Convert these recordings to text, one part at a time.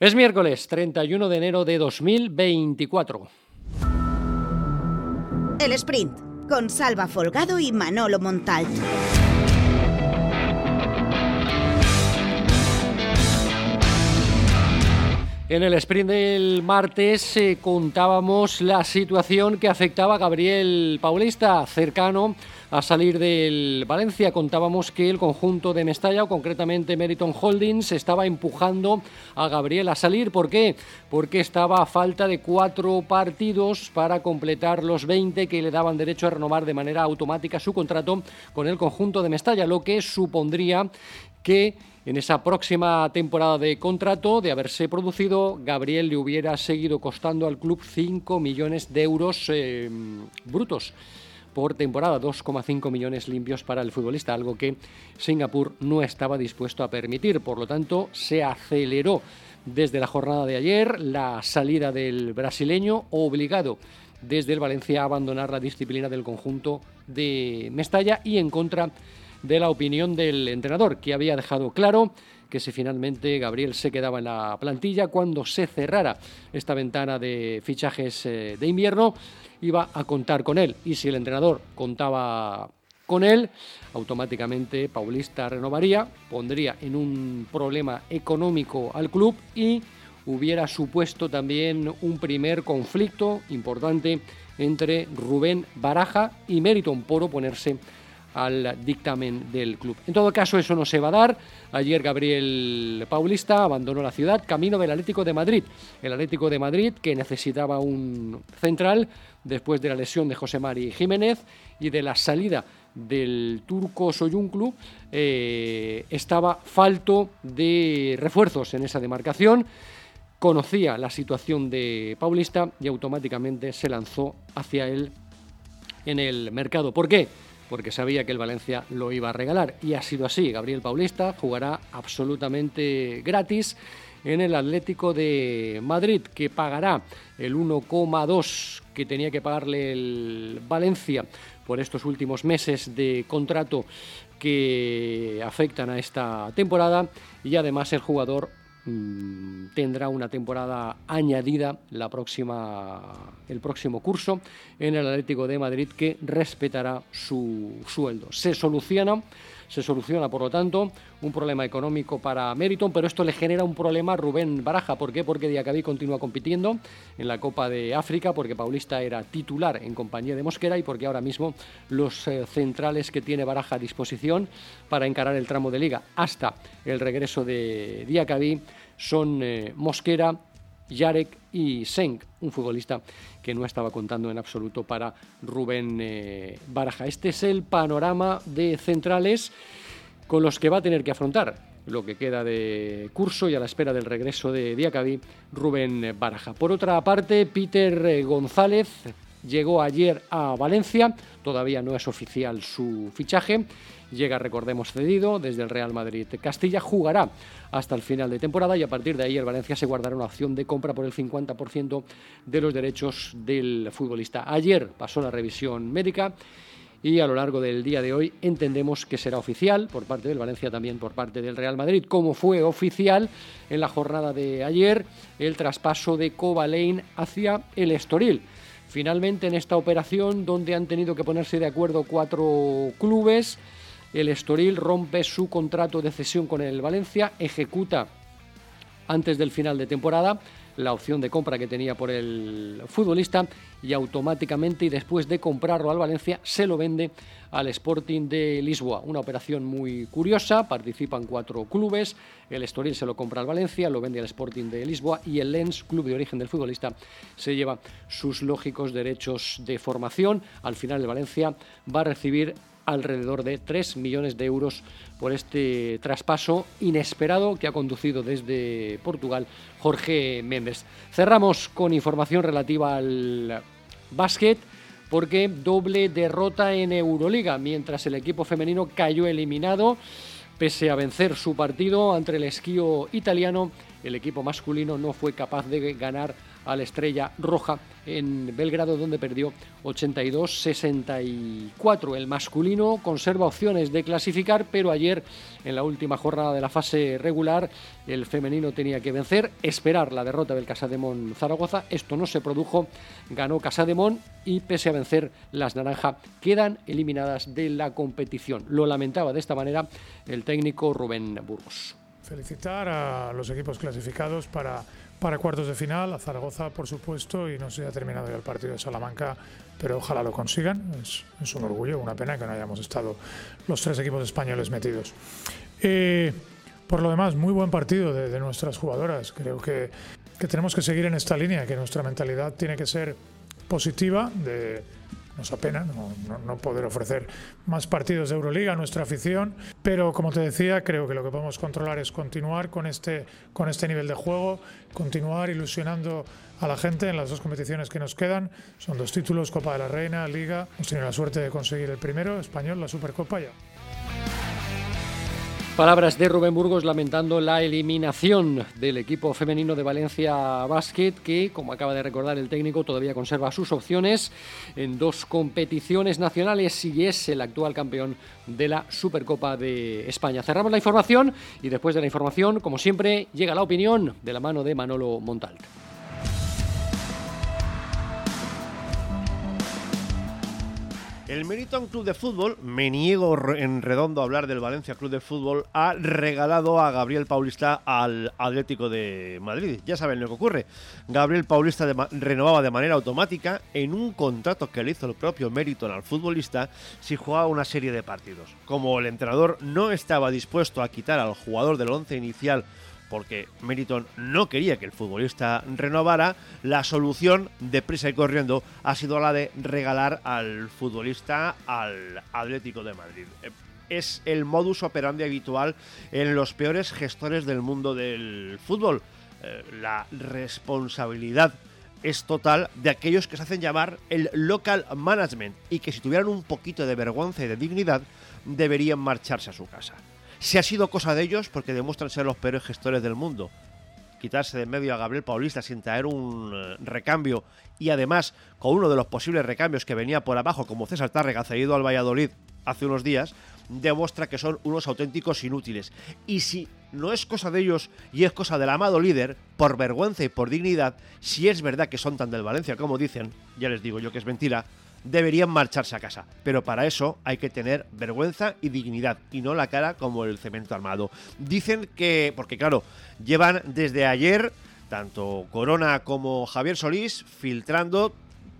Es miércoles 31 de enero de 2024. El sprint con Salva Folgado y Manolo Montalt. En el sprint del martes eh, contábamos la situación que afectaba a Gabriel Paulista, cercano a salir del Valencia. Contábamos que el conjunto de Mestalla, o concretamente Meriton Holdings, estaba empujando a Gabriel a salir. ¿Por qué? Porque estaba a falta de cuatro partidos para completar los 20 que le daban derecho a renovar de manera automática su contrato con el conjunto de Mestalla, lo que supondría que en esa próxima temporada de contrato, de haberse producido, Gabriel le hubiera seguido costando al club 5 millones de euros eh, brutos por temporada, 2,5 millones limpios para el futbolista, algo que Singapur no estaba dispuesto a permitir. Por lo tanto, se aceleró desde la jornada de ayer la salida del brasileño, obligado desde el Valencia a abandonar la disciplina del conjunto de Mestalla y en contra de la opinión del entrenador, que había dejado claro que si finalmente Gabriel se quedaba en la plantilla, cuando se cerrara esta ventana de fichajes eh, de invierno, iba a contar con él. Y si el entrenador contaba con él, automáticamente Paulista renovaría, pondría en un problema económico al club y hubiera supuesto también un primer conflicto importante entre Rubén Baraja y Meriton por oponerse al dictamen del club. En todo caso, eso no se va a dar. Ayer Gabriel Paulista abandonó la ciudad camino del Atlético de Madrid. El Atlético de Madrid que necesitaba un central después de la lesión de José Mari Jiménez y de la salida del turco Soyunclu eh, estaba falto de refuerzos en esa demarcación. Conocía la situación de Paulista y automáticamente se lanzó hacia él en el mercado. ¿Por qué? Porque sabía que el Valencia lo iba a regalar. Y ha sido así. Gabriel Paulista jugará absolutamente gratis en el Atlético de Madrid, que pagará el 1,2 que tenía que pagarle el Valencia por estos últimos meses de contrato que afectan a esta temporada y además el jugador Mm, tendrá una temporada añadida la próxima, el próximo curso en el Atlético de Madrid que respetará su sueldo. Se soluciona se soluciona, por lo tanto, un problema económico para Meriton, pero esto le genera un problema a Rubén Baraja. ¿Por qué? Porque Diacabí continúa compitiendo en la Copa de África, porque Paulista era titular en compañía de Mosquera y porque ahora mismo los eh, centrales que tiene Baraja a disposición para encarar el tramo de liga hasta el regreso de Diacabí son eh, Mosquera, Yarek y Senk, un futbolista que no estaba contando en absoluto para Rubén eh, Baraja. Este es el panorama de centrales con los que va a tener que afrontar lo que queda de curso y a la espera del regreso de Diacabí, Rubén Baraja. Por otra parte, Peter eh, González llegó ayer a Valencia, todavía no es oficial su fichaje llega, recordemos, cedido desde el Real Madrid. Castilla jugará hasta el final de temporada y a partir de ahí el Valencia se guardará una opción de compra por el 50% de los derechos del futbolista. Ayer pasó la revisión médica y a lo largo del día de hoy entendemos que será oficial por parte del Valencia, también por parte del Real Madrid, como fue oficial en la jornada de ayer el traspaso de Cobalein hacia el Estoril. Finalmente en esta operación donde han tenido que ponerse de acuerdo cuatro clubes, el Estoril rompe su contrato de cesión con el Valencia, ejecuta antes del final de temporada la opción de compra que tenía por el futbolista y automáticamente y después de comprarlo al Valencia se lo vende al Sporting de Lisboa. Una operación muy curiosa, participan cuatro clubes, el Estoril se lo compra al Valencia, lo vende al Sporting de Lisboa y el Lens, club de origen del futbolista, se lleva sus lógicos derechos de formación. Al final el Valencia va a recibir alrededor de 3 millones de euros por este traspaso inesperado que ha conducido desde Portugal Jorge Méndez. Cerramos con información relativa al básquet porque doble derrota en Euroliga, mientras el equipo femenino cayó eliminado pese a vencer su partido ante el esquío italiano el equipo masculino no fue capaz de ganar a la Estrella Roja en Belgrado, donde perdió 82-64. El masculino conserva opciones de clasificar, pero ayer, en la última jornada de la fase regular, el femenino tenía que vencer, esperar la derrota del Casademón Zaragoza. Esto no se produjo, ganó Casademón y pese a vencer las naranja, quedan eliminadas de la competición. Lo lamentaba de esta manera el técnico Rubén Burgos. Felicitar a los equipos clasificados para para cuartos de final, a Zaragoza, por supuesto, y no se ha terminado ya el partido de Salamanca, pero ojalá lo consigan. Es, un orgullo, una pena que no hayamos estado los tres equipos españoles metidos. Eh, por lo demás, muy buen partido de, nuestras jugadoras. Creo que, que tenemos que seguir en esta línea, que nuestra mentalidad tiene que ser positiva de nos apena no, poder ofrecer más partidos de Euroliga a nuestra afición, pero como te decía, creo que lo que podemos controlar es continuar con este, con este nivel de juego, continuar ilusionando a la gente en las dos competiciones que nos quedan. Son dos títulos, Copa de la Reina, Liga. Hemos tenido la suerte de conseguir el primero, español, la Supercopa ya. Palabras de Rubén Burgos lamentando la eliminación del equipo femenino de Valencia Basket, que, como acaba de recordar el técnico, todavía conserva sus opciones en dos competiciones nacionales y es el actual campeón de la Supercopa de España. Cerramos la información y después de la información, como siempre, llega la opinión de la mano de Manolo Montal. El Meriton Club de Fútbol, me niego en redondo a hablar del Valencia Club de Fútbol, ha regalado a Gabriel Paulista al Atlético de Madrid. Ya saben lo que ocurre. Gabriel Paulista renovaba de manera automática en un contrato que le hizo el propio Meriton al futbolista si jugaba una serie de partidos. Como el entrenador no estaba dispuesto a quitar al jugador del once inicial porque Meriton no quería que el futbolista renovara, la solución de prisa y corriendo ha sido la de regalar al futbolista al Atlético de Madrid. Eh, es el modus operandi habitual en los peores gestores del mundo del fútbol. Eh, la responsabilidad es total de aquellos que se hacen llamar el local management y que si tuvieran un poquito de vergüenza y de dignidad deberían marcharse a su casa. Si ha sido cosa de ellos, porque demuestran ser los peores gestores del mundo. Quitarse de medio a Gabriel Paulista sin traer un eh, recambio y además con uno de los posibles recambios que venía por abajo, como César Tárrega, cedido al Valladolid hace unos días, demuestra que son unos auténticos inútiles. Y si no es cosa de ellos y es cosa del amado líder, por vergüenza y por dignidad, si es verdad que son tan del Valencia como dicen, ya les digo yo que es mentira, deberían marcharse a casa. Pero para eso hay que tener vergüenza y dignidad y no la cara como el cemento armado. Dicen que, porque claro, llevan desde ayer tanto Corona como Javier Solís filtrando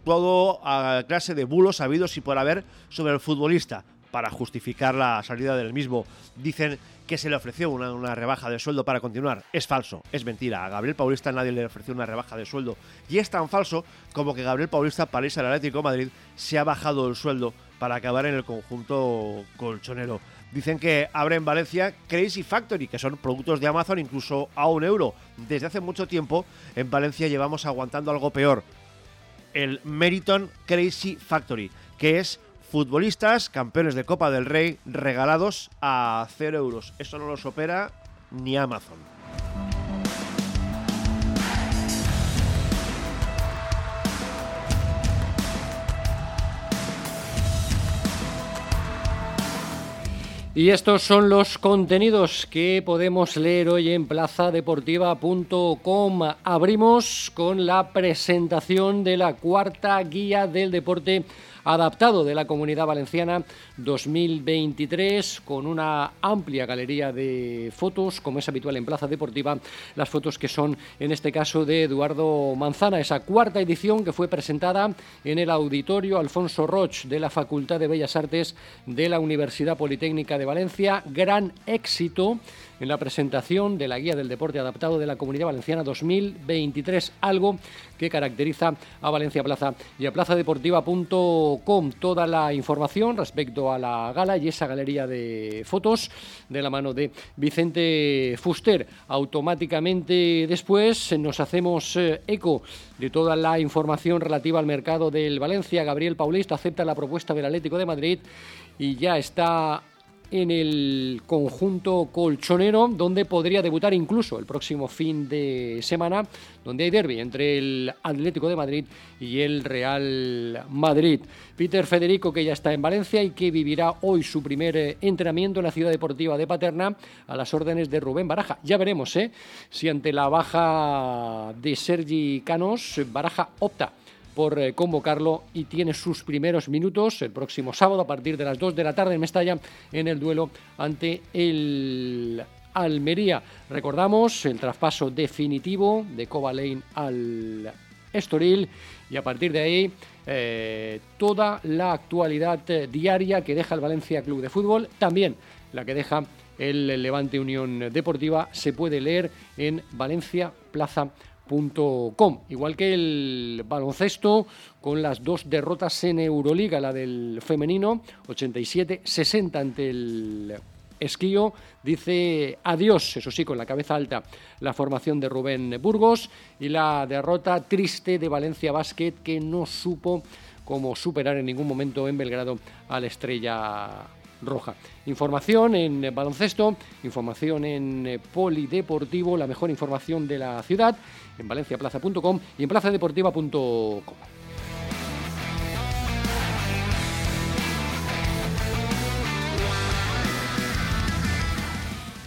todo a clase de bulos habidos y por haber sobre el futbolista para justificar la salida del mismo. Dicen que se le ofreció una, rebaja de sueldo para continuar. Es falso, es mentira. A Gabriel Paulista nadie le ofreció una rebaja de sueldo. Y es tan falso como que Gabriel Paulista, para irse al Atlético Madrid, se ha bajado el sueldo para acabar en el conjunto colchonero. Dicen que abre en Valencia Crazy Factory, que son productos de Amazon incluso a un euro. Desde hace mucho tiempo en Valencia llevamos aguantando algo peor. El Meriton Crazy Factory, que es futbolistas campeones de Copa del Rey regalados a 0 euros. Eso no los opera ni Amazon. Y estos son los contenidos que podemos leer hoy en plazadeportiva.com. Abrimos con la presentación de la cuarta guía del deporte adaptado de la Comunidad Valenciana 2023 con una amplia galería de fotos, como es habitual en Plaza Deportiva, las fotos que son en este caso de Eduardo Manzana, esa cuarta edición que fue presentada en el auditorio Alfonso Roch de la Facultad de Bellas Artes de la Universidad Politécnica de Valencia, gran éxito en la presentación de la Guía del Deporte Adaptado de la Comunidad Valenciana 2023, algo que caracteriza a Valencia Plaza y a plazadeportiva.com. Toda la información respecto a la gala y esa galería de fotos de la mano de Vicente Fuster. Automáticamente después nos hacemos eh, eco de toda la información relativa al mercado del Valencia. Gabriel Paulista acepta la propuesta del Atlético de Madrid y ya está en el conjunto colchonero, donde podría debutar incluso el próximo fin de semana, donde hay derby entre el Atlético de Madrid y el Real Madrid. Peter Federico, que ya está en Valencia y que vivirá hoy su primer eh, entrenamiento en la ciudad deportiva de Paterna a las órdenes de Rubén Baraja. Ya veremos ¿eh? si ante la baja de Sergi Canos, Baraja opta por eh, convocarlo y tiene sus primeros minutos el próximo sábado a partir de las 2 de la tarde en Mestalla en el duelo ante el Almería. Recordamos el traspaso definitivo de Cobalain al Estoril y a partir de ahí eh, toda la actualidad eh, diaria que deja el Valencia Club de Fútbol, también la que deja el Levante Unión Deportiva, se puede leer en Valencia Plaza igual que el baloncesto con las dos derrotas en Euroliga, la del femenino 87-60 ante el Esquío dice adiós, eso sí, con la cabeza alta, la formación de Rubén Burgos y la derrota triste de Valencia Basket que no supo cómo superar en ningún momento en Belgrado a la estrella roja. Información en baloncesto, información en polideportivo, la mejor información de la ciudad, en valenciaplaza.com y en plazadeportiva.com.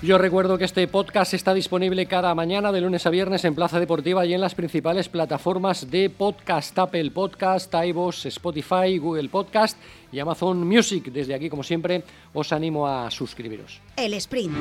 Yo recuerdo que este podcast está disponible cada mañana de lunes a viernes en Plaza Deportiva y en las principales plataformas de podcast, Apple Podcast, iVoox, Spotify, Google Podcast y Amazon Music. Desde aquí, como siempre, os animo a suscribiros. El sprint.